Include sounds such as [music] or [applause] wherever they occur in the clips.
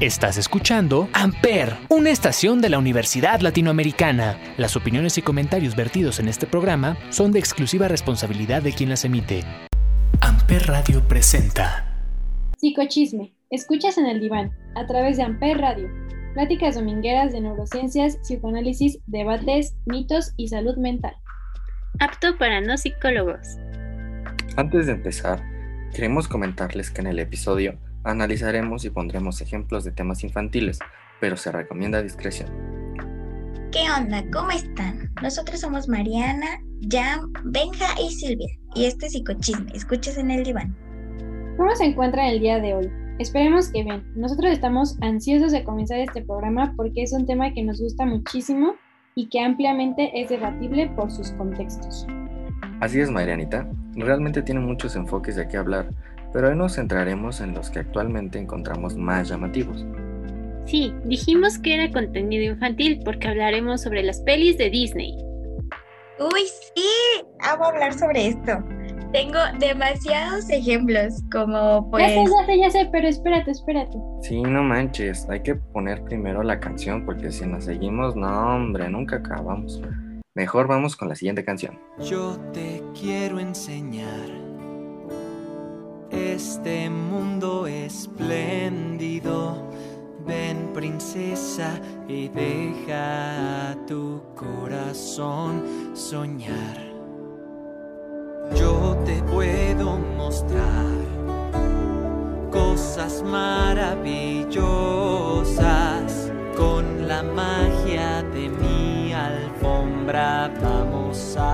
Estás escuchando Amper, una estación de la Universidad Latinoamericana. Las opiniones y comentarios vertidos en este programa son de exclusiva responsabilidad de quien las emite. Amper Radio presenta Psicochisme. Escuchas en el diván, a través de Amper Radio. Pláticas domingueras de neurociencias, psicoanálisis, debates, mitos y salud mental. Apto para no psicólogos. Antes de empezar, queremos comentarles que en el episodio Analizaremos y pondremos ejemplos de temas infantiles, pero se recomienda discreción. ¿Qué onda? ¿Cómo están? Nosotros somos Mariana, Jam, Benja y Silvia. Y este es Psicochisme. Escuches en el diván. ¿Cómo se encuentran el día de hoy? Esperemos que bien. Nosotros estamos ansiosos de comenzar este programa porque es un tema que nos gusta muchísimo y que ampliamente es debatible por sus contextos. Así es, Marianita. Realmente tiene muchos enfoques de qué hablar, pero hoy nos centraremos en los que actualmente encontramos más llamativos. Sí, dijimos que era contenido infantil porque hablaremos sobre las pelis de Disney. Uy, sí, amo hablar sobre esto. Tengo demasiados ejemplos, como pues... Ya sé, ya sé, ya sé, pero espérate, espérate. Sí, no manches, hay que poner primero la canción porque si nos seguimos, no, hombre, nunca acabamos. Mejor vamos con la siguiente canción. Yo te quiero enseñar este mundo espléndido. Ven princesa y deja tu corazón soñar. Yo te puedo mostrar cosas maravillosas con la magia de mi alfombra. Vamos a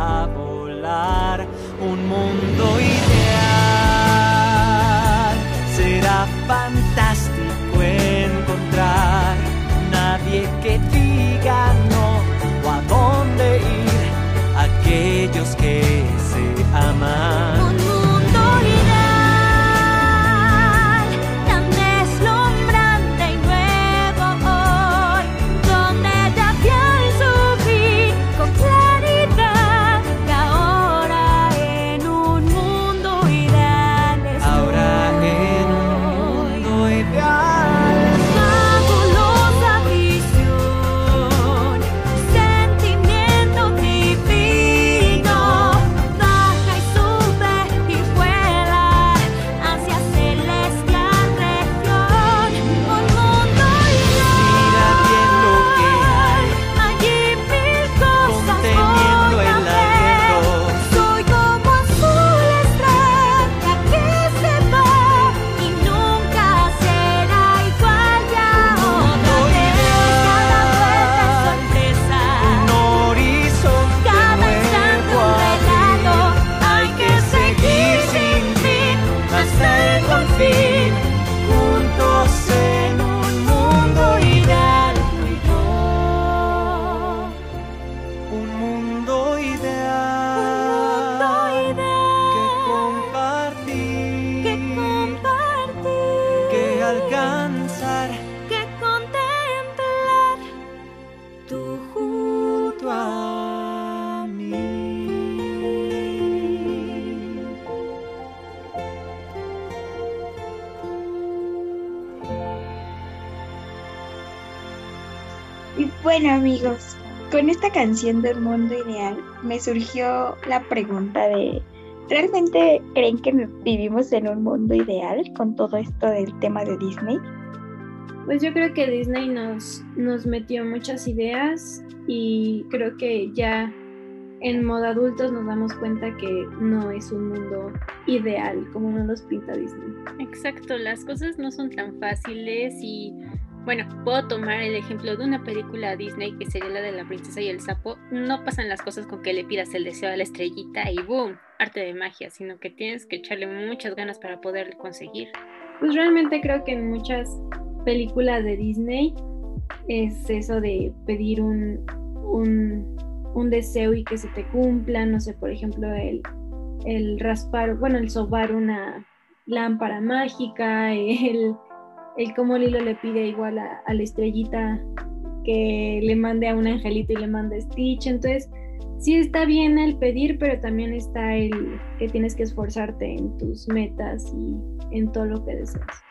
Bueno amigos, con esta canción del mundo ideal me surgió la pregunta de, ¿realmente creen que vivimos en un mundo ideal con todo esto del tema de Disney? Pues yo creo que Disney nos, nos metió muchas ideas y creo que ya en modo adultos nos damos cuenta que no es un mundo ideal como nos los pinta Disney. Exacto, las cosas no son tan fáciles y bueno, puedo tomar el ejemplo de una película Disney que sería la de la princesa y el sapo. No pasan las cosas con que le pidas el deseo a la estrellita y boom, arte de magia, sino que tienes que echarle muchas ganas para poder conseguir. Pues realmente creo que en muchas películas de Disney es eso de pedir un, un, deseo y que se te cumpla, no sé, por ejemplo, el, el raspar, bueno, el sobar una lámpara mágica, [laughs] el el cómo Lilo le pide igual a, la estrellita que le mande a un angelito y le mande Stitch. Entonces, sí está bien el pedir, pero también está el que tienes que esforzarte en tus metas y en todo lo que deseas.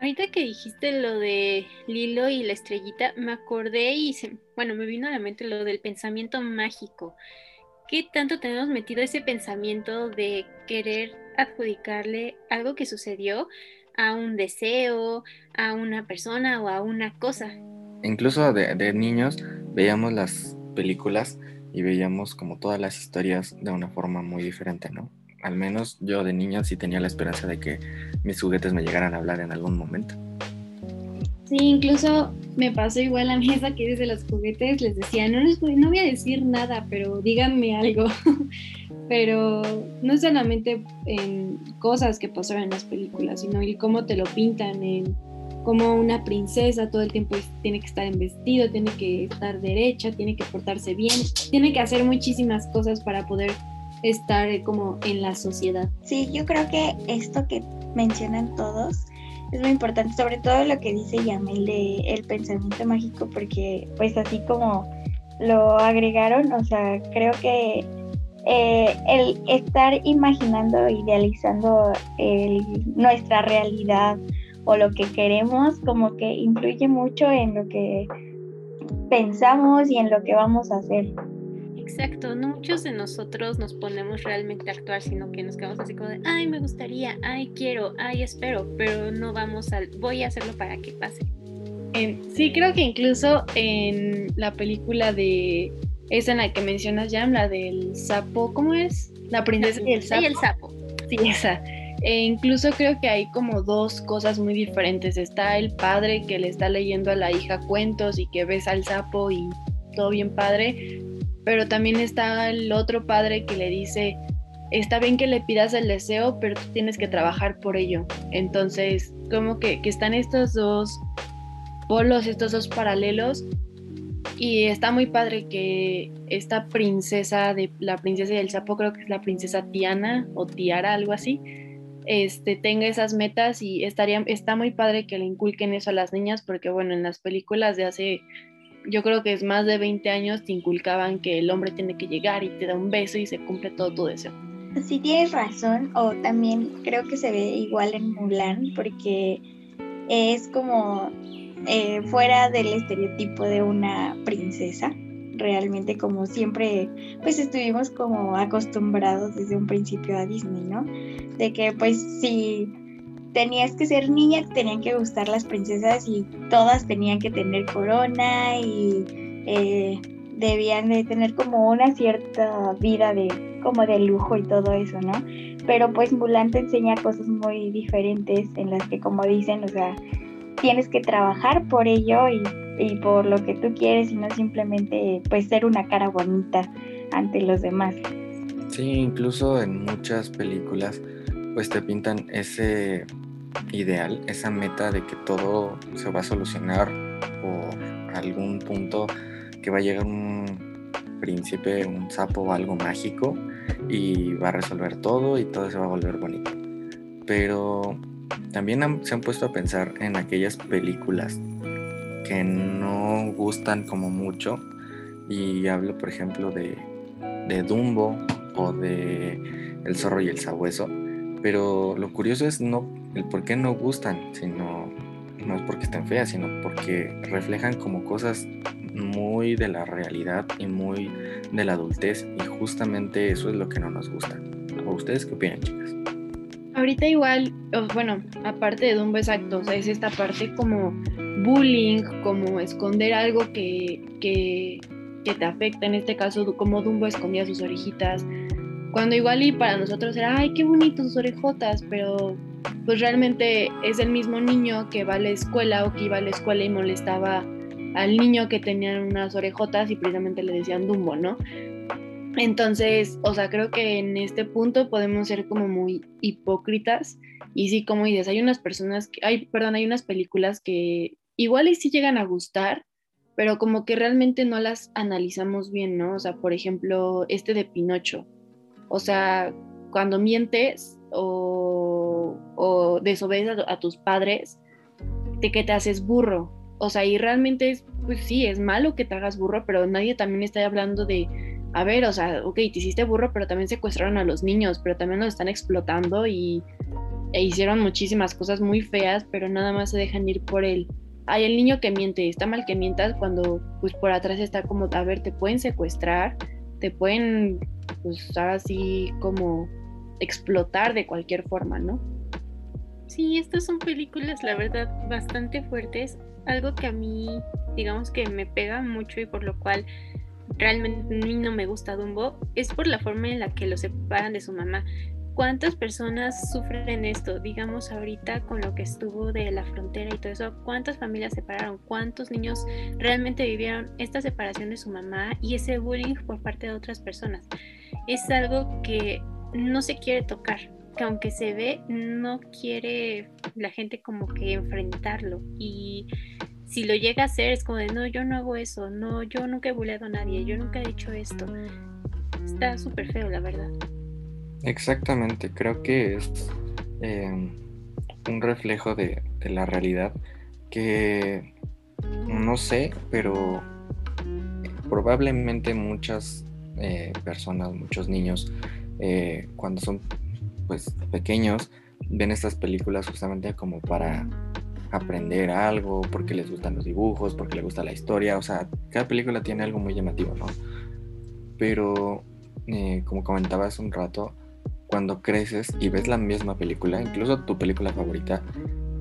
Ahorita que dijiste lo de Lilo y la estrellita, me acordé y bueno, me vino a la mente lo del pensamiento mágico. ¿Qué tanto tenemos metido ese pensamiento de querer adjudicarle algo que sucedió a un deseo, a una persona o a una cosa? Incluso de, de niños veíamos las películas y veíamos como todas las historias de una forma muy diferente, ¿no? Al menos yo de niño sí tenía la esperanza de que mis juguetes me llegaran a hablar en algún momento. Sí, incluso me pasó igual a mí esa que desde los juguetes les decía, no les voy, no voy a decir nada, pero díganme algo. [laughs] pero no solamente en cosas que pasaron en las películas, sino en cómo te lo pintan, en cómo una princesa todo el tiempo tiene que estar en vestido, tiene que estar derecha, tiene que portarse bien, tiene que hacer muchísimas cosas para poder estar como en la sociedad. Sí, yo creo que esto que mencionan todos es muy importante, sobre todo lo que dice Yamel de el pensamiento mágico, porque pues así como lo agregaron, o sea, creo que eh, el estar imaginando, idealizando nuestra realidad o lo que queremos, como que influye mucho en lo que pensamos y en lo que vamos a hacer. Exacto, no muchos de nosotros nos ponemos realmente a actuar, sino que nos quedamos así como de, ay, me gustaría, ay, quiero, ay, espero, pero no vamos al, voy a hacerlo para que pase. sí, creo que incluso en la película de, esa en la que mencionas, Jam, la del sapo, ¿cómo es? La princesa y el sapo. Y el sapo. Sí, esa. E incluso creo que hay como dos cosas muy diferentes. Está el padre que le está leyendo a la hija cuentos y que ves al sapo y todo bien padre, pero también está el otro padre que le dice, está bien que le pidas el deseo, pero tú tienes que trabajar por ello. Entonces, como que, están estos dos polos, estos dos paralelos, y está muy padre que esta princesa de la princesa del sapo, creo que es la princesa Tiana o Tiara, algo así, este, tenga esas metas y estaría, está muy padre que le inculquen eso a las niñas, porque bueno, en las películas de hace yo creo que es más de 20 años te inculcaban que el hombre tiene que llegar y te da un beso y se cumple todo tu deseo. Sí tienes razón, o también creo que se ve igual en Mulan, porque es como eh, fuera del estereotipo de una princesa, realmente como siempre, pues estuvimos como acostumbrados desde un principio a Disney, ¿no? De que pues si tenías que ser niña, tenían que gustar las princesas y todas tenían que tener corona y eh, debían de tener como una cierta vida de como de lujo y todo eso, ¿no? Pero pues Mulan te enseña cosas muy diferentes en las que como dicen, o sea, tienes que trabajar por ello y, y por lo que tú quieres y no simplemente pues ser una cara bonita ante los demás. Sí, incluso en muchas películas pues te pintan ese ideal, esa meta de que todo se va a solucionar por algún punto que va a llegar un príncipe, un sapo o algo mágico y va a resolver todo y todo se va a volver bonito. Pero también se han puesto a pensar en aquellas películas que no gustan como mucho y hablo por ejemplo de, de Dumbo o de El zorro y el sabueso pero lo curioso es no el por qué no gustan, sino no es porque estén feas, sino porque reflejan como cosas muy de la realidad y muy de la adultez y justamente eso es lo que no nos gusta. ¿O ustedes qué opinan, chicas? Ahorita igual, bueno, aparte de Dumbo exacto, o sea, es esta parte como bullying, como esconder algo que, que, que te afecta, en este caso como Dumbo escondía sus orejitas, cuando igual y para nosotros era, ay, qué bonitos sus orejotas, pero pues realmente es el mismo niño que va a la escuela o que iba a la escuela y molestaba al niño que tenía unas orejotas y precisamente le decían Dumbo, ¿no? Entonces, o sea, creo que en este punto podemos ser como muy hipócritas y sí, como dices, hay unas personas, que, hay, perdón, hay unas películas que igual y sí llegan a gustar, pero como que realmente no las analizamos bien, ¿no? O sea, por ejemplo, este de Pinocho, o sea, cuando mientes o, o desobedeces a, tus padres, de que te haces burro. O sea, y realmente es, pues sí, es malo que te hagas burro, pero nadie también está hablando de, a ver, o sea, ok, te hiciste burro, pero también secuestraron a los niños, pero también los están explotando y, e hicieron muchísimas cosas muy feas, pero nada más se dejan ir por él. Hay el niño que miente, está mal que mientas cuando pues por atrás está como, a ver, te pueden secuestrar, te pueden, pues ahora sí como explotar de cualquier forma, ¿no? Sí, estas son películas, la verdad, bastante fuertes. Algo que a mí, digamos que me pega mucho y por lo cual realmente a mí no me gusta Dumbo es por la forma en la que lo separan de su mamá. ¿Cuántas personas sufren esto? Digamos ahorita con lo que estuvo de la frontera y todo eso, ¿cuántas familias separaron? ¿Cuántos niños realmente vivieron esta separación de su mamá y ese bullying por parte de otras personas? Es algo que no se quiere tocar, que aunque se ve, no quiere la gente como que enfrentarlo y si lo llega a hacer es como de no, yo no hago eso, no, yo nunca he bulleado a nadie, yo nunca he dicho esto. Está súper feo, la verdad. Exactamente, creo que es em, un reflejo de, la realidad que no sé, pero probablemente muchas eh, personas, muchos niños, eh, cuando son pues pequeños, ven estas películas justamente como para aprender algo, porque les gustan los dibujos, porque les gusta la historia, o sea, cada película tiene algo muy llamativo, ¿no? Pero, eh, como comentaba un rato, cuando creces y ves la misma película, incluso tu película favorita,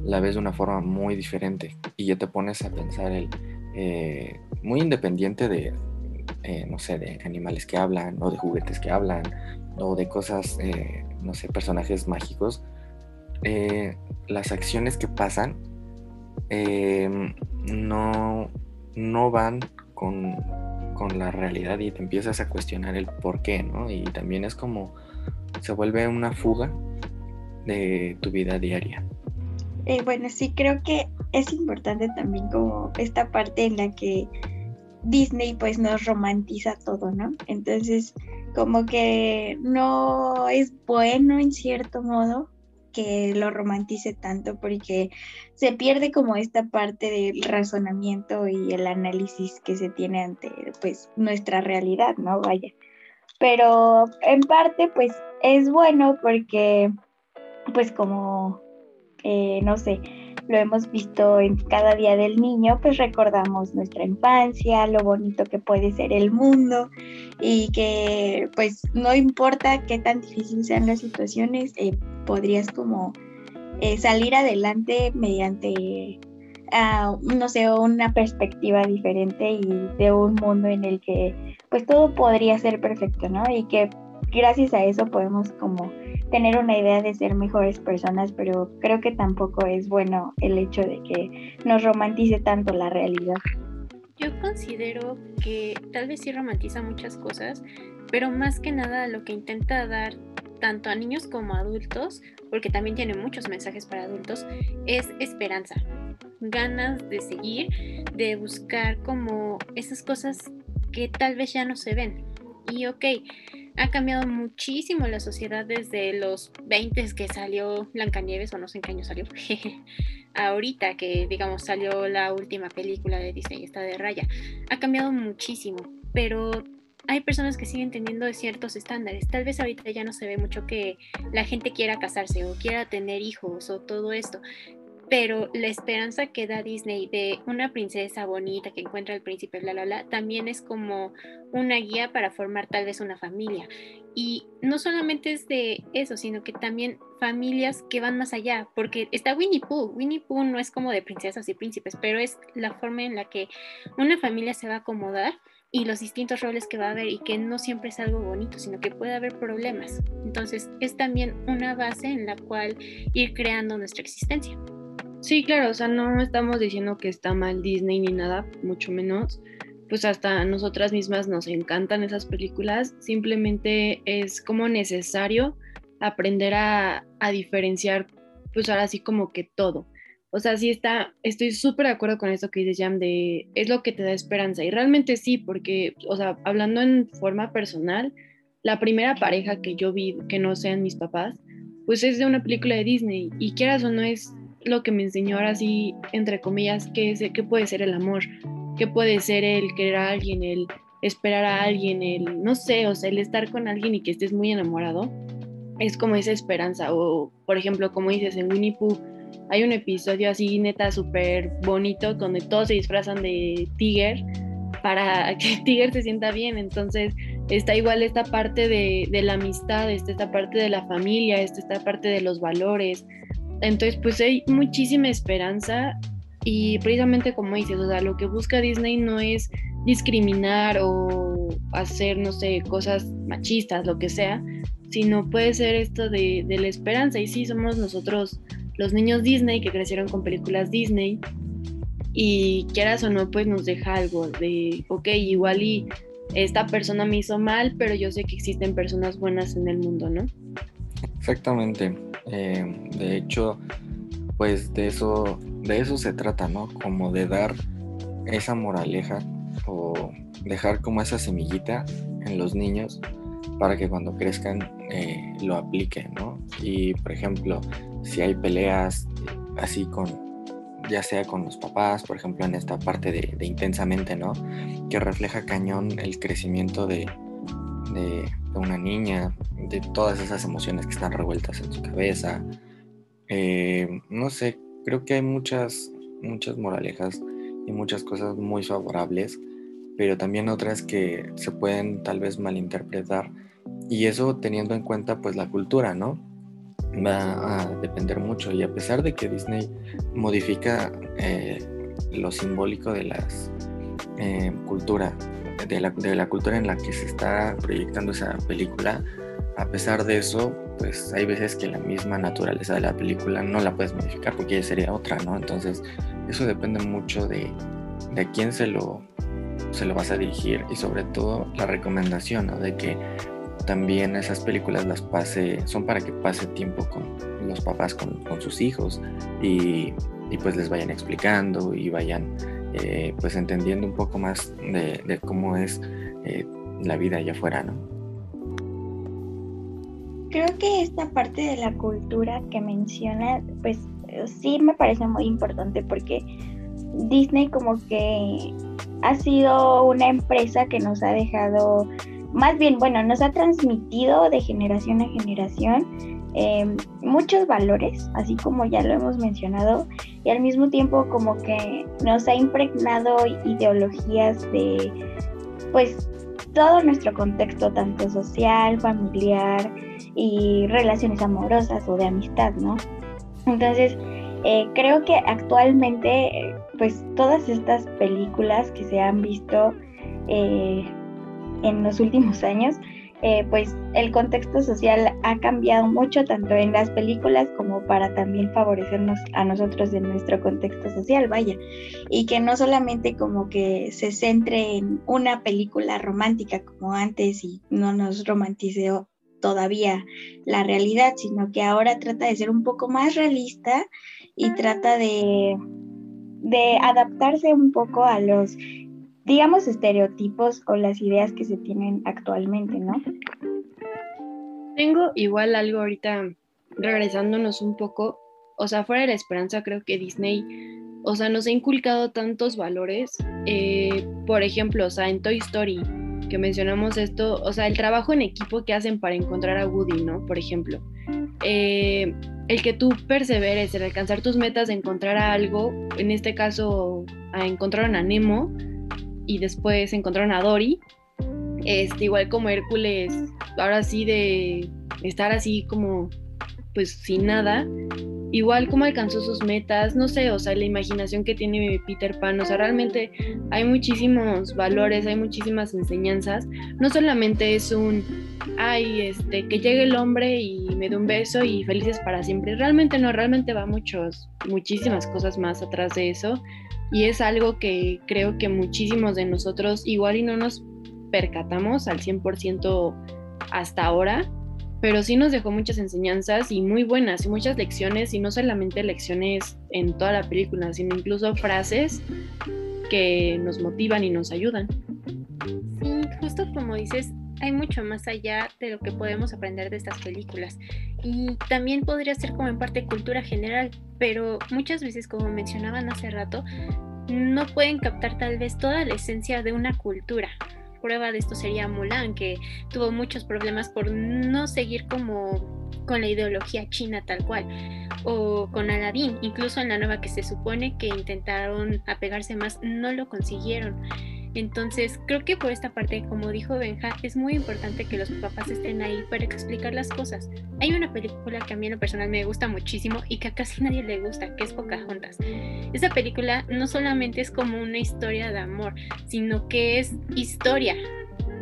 la ves de una forma muy diferente y ya te pones a pensar el, eh, muy independiente de, eh, no sé, de animales que hablan o de juguetes que hablan o de cosas, eh, no sé, personajes mágicos, las acciones que pasan no, no van con, con la realidad y te empiezas a cuestionar el por qué, ¿no? Y también es como se vuelve una fuga de tu vida diaria. Eh, bueno, sí creo que es importante también como esta parte en la que Disney pues nos romantiza todo, ¿no? Entonces como que no es bueno en cierto modo que lo romantice tanto porque se pierde como esta parte del razonamiento y el análisis que se tiene ante pues nuestra realidad, ¿no? Vaya pero en parte pues es bueno porque pues como, eh, no sé, lo hemos visto en cada día del niño, pues recordamos nuestra infancia, lo bonito que puede ser el mundo y que pues no importa qué tan difícil sean las situaciones, eh, podrías como eh, salir adelante mediante no sé, una perspectiva diferente y de un mundo en el que pues todo podría ser perfecto, ¿no? Y que gracias a eso podemos como tener una idea de ser mejores personas, pero creo que tampoco es bueno el hecho de que nos romantice tanto la realidad. Yo considero que tal vez sí romantiza muchas cosas, pero más que nada lo que intenta dar tanto a niños como a adultos, porque también tiene muchos mensajes para adultos, es esperanza, ganas de seguir, de buscar como esas cosas que tal vez ya no se ven. Y ok, ha cambiado muchísimo la sociedad desde los 20 que salió Blancanieves, o no sé en qué año salió, [laughs] ahorita que digamos salió la última película de Disney, esta de Raya. Ha cambiado muchísimo, pero hay personas que siguen teniendo ciertos estándares. Tal vez ahorita ya no se ve mucho que la gente quiera casarse o quiera tener hijos o todo esto, pero la esperanza que da Disney de una princesa bonita que encuentra al príncipe, bla, bla, bla, también es como una guía para formar tal vez una familia. Y no solamente es de eso, sino que también familias que van más allá, porque está Winnie Pooh. Winnie Pooh no es como de princesas y príncipes, pero es la forma en la que una familia se va a acomodar y los distintos roles que va a haber y que no siempre es algo bonito, sino que puede haber problemas. Entonces es también una base en la cual ir creando nuestra existencia. Sí, claro, o sea, no estamos diciendo que está mal Disney ni nada, mucho menos. Pues hasta nosotras mismas nos encantan esas películas, simplemente es como necesario aprender a, a diferenciar, pues ahora sí como que todo. O sea, sí está, estoy súper de acuerdo con eso que dices, Jam, de es lo que te da esperanza. Y realmente sí, porque, o sea, hablando en forma personal, la primera pareja que yo vi, que no sean mis papás, pues es de una película de Disney. Y quieras o no es lo que me enseñó ahora sí, entre comillas, qué, es, qué puede ser el amor, qué puede ser el querer a alguien, el esperar a alguien, el, no sé, o sea, el estar con alguien y que estés muy enamorado. es como esa esperanza. O, por ejemplo, como dices, en Winnie Pooh hay un episodio así neta súper bonito donde todos se disfrazan de Tiger para [laughs] que Tiger se sienta bien. Entonces está igual esta parte de, la amistad, está esta parte de la familia, está esta parte de los valores. Entonces pues hay muchísima esperanza y precisamente como dices, o sea, lo que busca Disney no es discriminar o hacer, no sé, cosas machistas, lo que sea, sino puede ser esto de, de la esperanza. Y sí, somos nosotros los niños Disney que crecieron con películas Disney y quieras o no, pues nos deja algo de, ok, igual y esta persona me hizo mal, pero yo sé que existen personas buenas en el mundo, ¿no? Exactamente. Eh, de hecho, pues de eso, de eso se trata, ¿no? Como de dar esa moraleja o dejar como esa semillita en los niños para que cuando crezcan eh, lo apliquen, ¿no? Y por ejemplo, si hay peleas así con, ya sea con los papás, por ejemplo, en esta parte de, intensamente, ¿no? Que refleja cañón el crecimiento de, de, una niña, de todas esas emociones que están revueltas en su cabeza. Eh, no sé, creo que hay muchas, muchas moralejas y muchas cosas muy favorables, pero también otras que se pueden tal vez malinterpretar y eso teniendo en cuenta pues la cultura, ¿no? Va a depender mucho y a pesar de que Disney modifica eh, lo simbólico de las eh, cultura, de la, de la cultura en la que se está proyectando esa película, a pesar de eso, pues hay veces que la misma naturaleza de la película no la puedes modificar porque ya sería otra, ¿no? Entonces, eso depende mucho de, de quién se lo, se lo vas a dirigir y sobre todo la recomendación, ¿no? De que también esas películas las pase, son para que pase tiempo con los papás, con, sus hijos y, pues les vayan explicando y vayan eh, pues entendiendo un poco más de, cómo es eh, la vida allá afuera, ¿no? Creo que esta parte de la cultura que menciona, pues sí me parece muy importante porque Disney como que ha sido una empresa que nos ha dejado más bien, bueno, nos ha transmitido de generación a generación eh, muchos valores, así como ya lo hemos mencionado, y al mismo tiempo como que nos ha impregnado ideologías de, pues, todo nuestro contexto, tanto social, familiar y relaciones amorosas o de amistad, ¿no? Entonces, eh, creo que actualmente, pues, todas estas películas que se han visto, eh, en los últimos años, eh, pues el contexto social ha cambiado mucho, tanto en las películas como para también favorecernos a nosotros en nuestro contexto social, vaya. Y que no solamente como que se centre en una película romántica como antes y no nos romanticeó todavía la realidad, sino que ahora trata de ser un poco más realista y trata de, de adaptarse un poco a los digamos, estereotipos o las ideas que se tienen actualmente, ¿no? Tengo igual algo ahorita regresándonos un poco, o sea, fuera de la esperanza, creo que Disney, o sea, nos ha inculcado tantos valores. Eh, por ejemplo, o sea, en Toy Story, que mencionamos esto, o sea, el trabajo en equipo que hacen para encontrar a Woody, ¿no? Por ejemplo, eh, el que tú perseveres en alcanzar tus metas encontrar algo, en este caso, a encontrar a Nemo, y después encontraron a Dory. Este, igual como Hércules, ahora sí de estar así como pues sin nada, igual como alcanzó sus metas, no sé, o sea, la imaginación que tiene Peter Pan, o sea, realmente hay muchísimos valores, hay muchísimas enseñanzas, no solamente es un, ay, este, que llegue el hombre y me dé un beso y felices para siempre, realmente no, realmente va muchos, muchísimas cosas más atrás de eso, y es algo que creo que muchísimos de nosotros igual y no nos percatamos al 100% hasta ahora, pero sí nos dejó muchas enseñanzas y muy buenas y muchas lecciones y no solamente lecciones en toda la película, sino incluso frases que nos motivan y nos ayudan. Sí, justo como dices, hay mucho más allá de lo que podemos aprender de estas películas. Y también podría ser como en parte cultura general, pero muchas veces, como mencionaban hace rato, no pueden captar tal vez toda la esencia de una cultura. Prueba de esto sería Mulan, que tuvo muchos problemas por no seguir como con la ideología china tal cual, o con Aladdin, incluso en la nueva que se supone que intentaron apegarse más, no lo consiguieron. Entonces, creo que por esta parte, como dijo Benja, es muy importante que los papás estén ahí para explicar las cosas. Hay una película que a mí en lo personal me gusta muchísimo y que a casi nadie le gusta, que es Pocahontas. Esa película no solamente es como una historia de amor, sino que es historia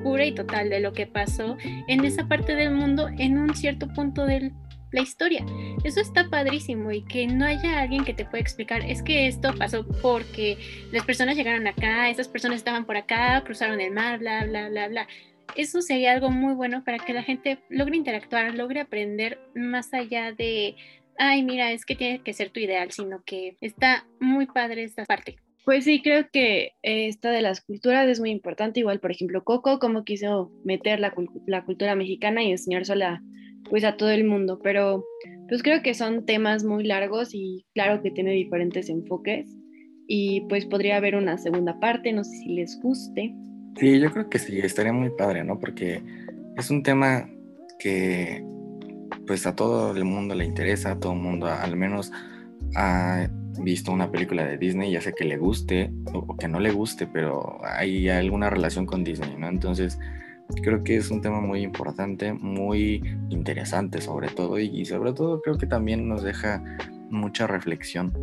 pura y total de lo que pasó en esa parte del mundo en un cierto punto del la historia. Eso está padrísimo y que no haya alguien que te pueda explicar, es que esto pasó porque las personas llegaron acá, esas personas estaban por acá, cruzaron el mar, bla, bla, bla, bla. Eso sería algo muy bueno para que la gente logre interactuar, logre aprender más allá de, ay, mira, es que tiene que ser tu ideal, sino que está muy padre esta parte. Pues sí, creo que esta de las culturas es muy importante. Igual, por ejemplo, Coco, cómo quiso meter la, la cultura mexicana y enseñársela pues a todo el mundo, pero pues creo que son temas muy largos y claro que tiene diferentes enfoques y pues podría haber una segunda parte, no sé si les guste. Sí, yo creo que sí, estaría muy padre, ¿no? Porque es un tema que pues a todo el mundo le interesa, a todo el mundo al menos ha visto una película de Disney, ya sea que le guste o que no le guste, pero hay alguna relación con Disney, ¿no? Entonces, creo que es un tema muy importante, muy interesante sobre todo y, sobre todo creo que también nos deja mucha reflexión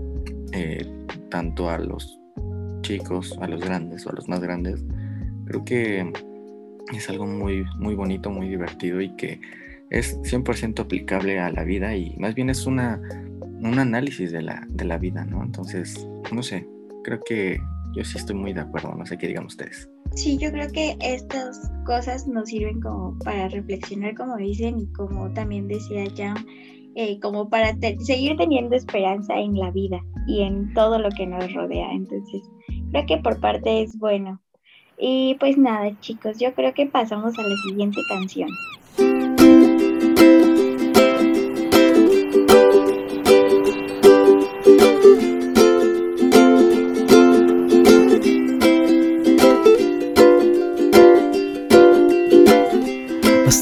eh, tanto a los chicos, a los grandes o a los más grandes. Creo que es algo muy, muy bonito, muy divertido y que es 100% aplicable a la vida y más bien es una, un análisis de la, de la vida, ¿no? Entonces, no sé, creo que yo sí estoy muy de acuerdo, no sé qué digan ustedes. Sí, yo creo que estas cosas nos sirven como para reflexionar, como dicen, y como también decía Jan, eh, como para seguir teniendo esperanza en la vida y en todo lo que nos rodea. Entonces, creo que por parte es bueno. Y pues nada, chicos, yo creo que pasamos a la siguiente canción.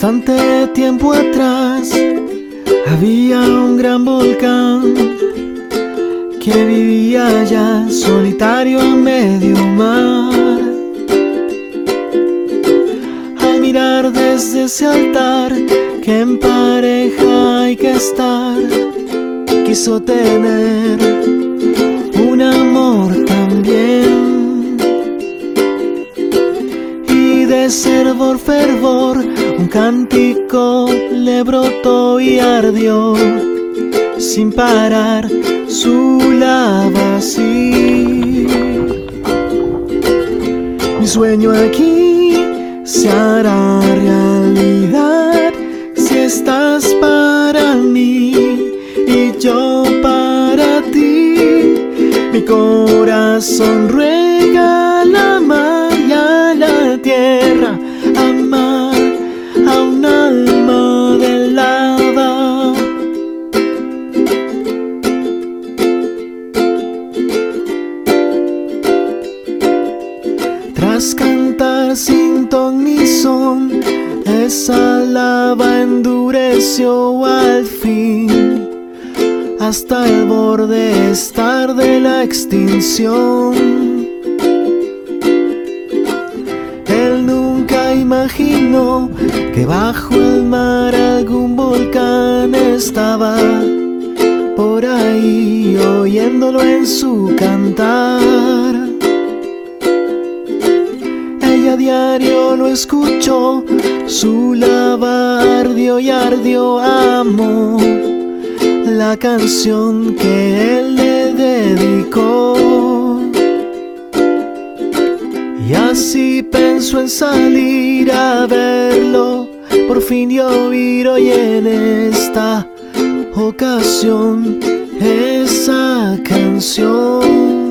Bastante tiempo atrás había un gran volcán que vivía ya solitario a medio mar. Al mirar desde ese altar que en pareja hay que estar, quiso tener fervor fervor un cántico le brotó y ardió sin parar su lava así. Mi sueño aquí se hará realidad si estás para mí y yo para ti. Mi corazón ruega lava endureció al fin hasta el borde estar de la extinción. Él nunca imaginó que bajo el mar algún volcán estaba por ahí oyéndolo en su cantar diario lo escucho, su lava ardió y ardió, amo la canción que él le dedicó. Y así pensó en salir a verlo, por fin y oír hoy en esta ocasión esa canción.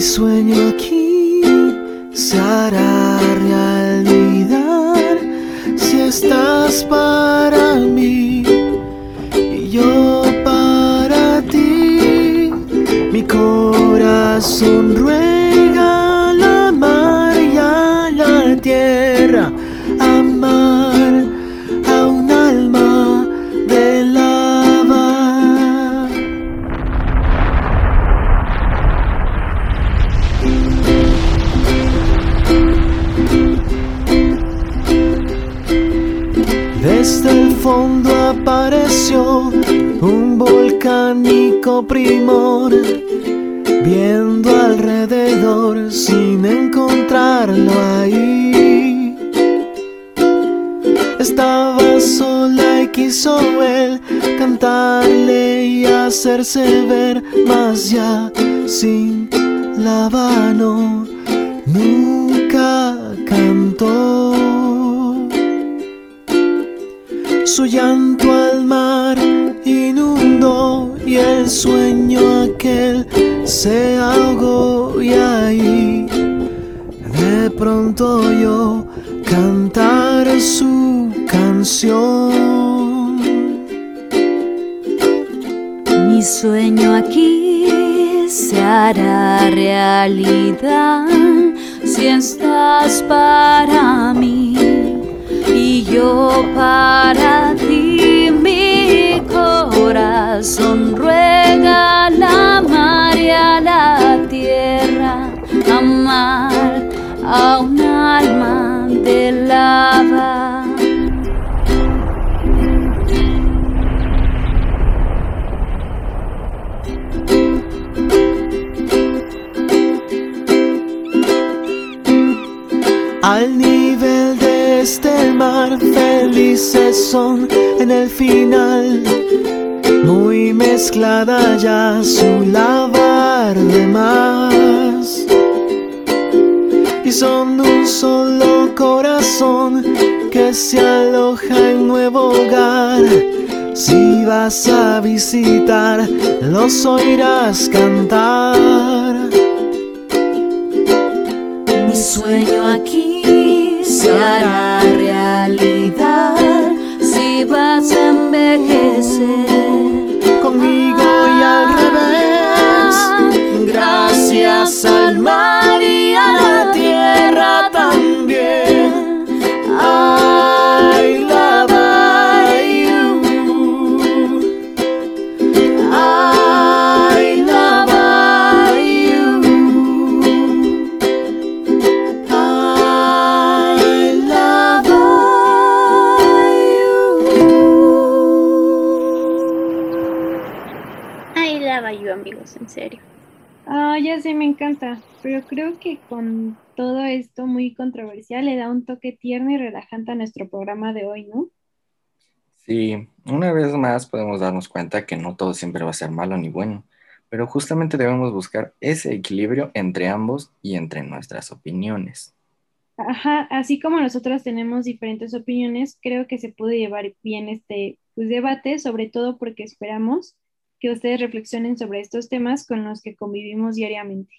Sueño aquí se hará realidad. Si estás para mí Su llanto al mar inundó y el sueño aquel se ahogó y ahí de pronto yo cantar su canción. Mi sueño aquí se hará realidad si estás para mí y yo para ti. Mi corazón ruega la mar y a la tierra amar a Al nivel de este mar, felices son en el final. Muy mezclada ya su lavar de más. Y son un solo corazón que se aloja en nuevo hogar. Si vas a visitar, los oirás cantar. Se hará en serio. Ah, ya sé, me encanta, pero creo que con todo esto muy controversial le da un toque tierno y relajante a nuestro programa de hoy, ¿no? Sí, una vez más podemos darnos cuenta que no todo siempre va a ser malo ni bueno, pero justamente debemos buscar ese equilibrio entre ambos y entre nuestras opiniones. Ajá, así como nosotros tenemos diferentes opiniones, creo que se puede llevar bien este pues, debate, sobre todo porque esperamos que ustedes reflexionen sobre estos temas con los que convivimos diariamente.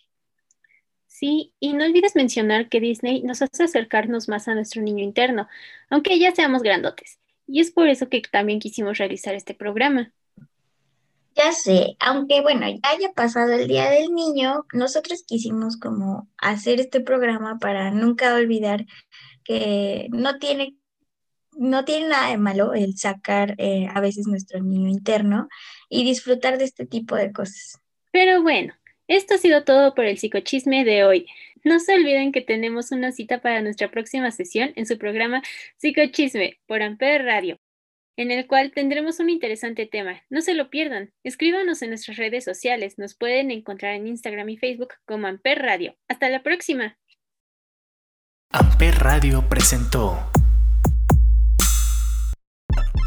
Sí, y no olvides mencionar que Disney nos hace acercarnos más a nuestro niño interno, aunque ya seamos grandotes. Y es por eso que también quisimos realizar este programa. Ya sé, aunque bueno, ya haya pasado el Día del Niño, nosotros quisimos como hacer este programa para nunca olvidar que no tiene, no tiene nada de malo el sacar eh, a veces nuestro niño interno y disfrutar de este tipo de cosas. Pero bueno, esto ha sido todo por el psicochisme de hoy. No se olviden que tenemos una cita para nuestra próxima sesión en su programa Psicochisme por Amper Radio, en el cual tendremos un interesante tema. No se lo pierdan. Escríbanos en nuestras redes sociales. Nos pueden encontrar en Instagram y Facebook como Amper Radio. Hasta la próxima. Amper Radio presentó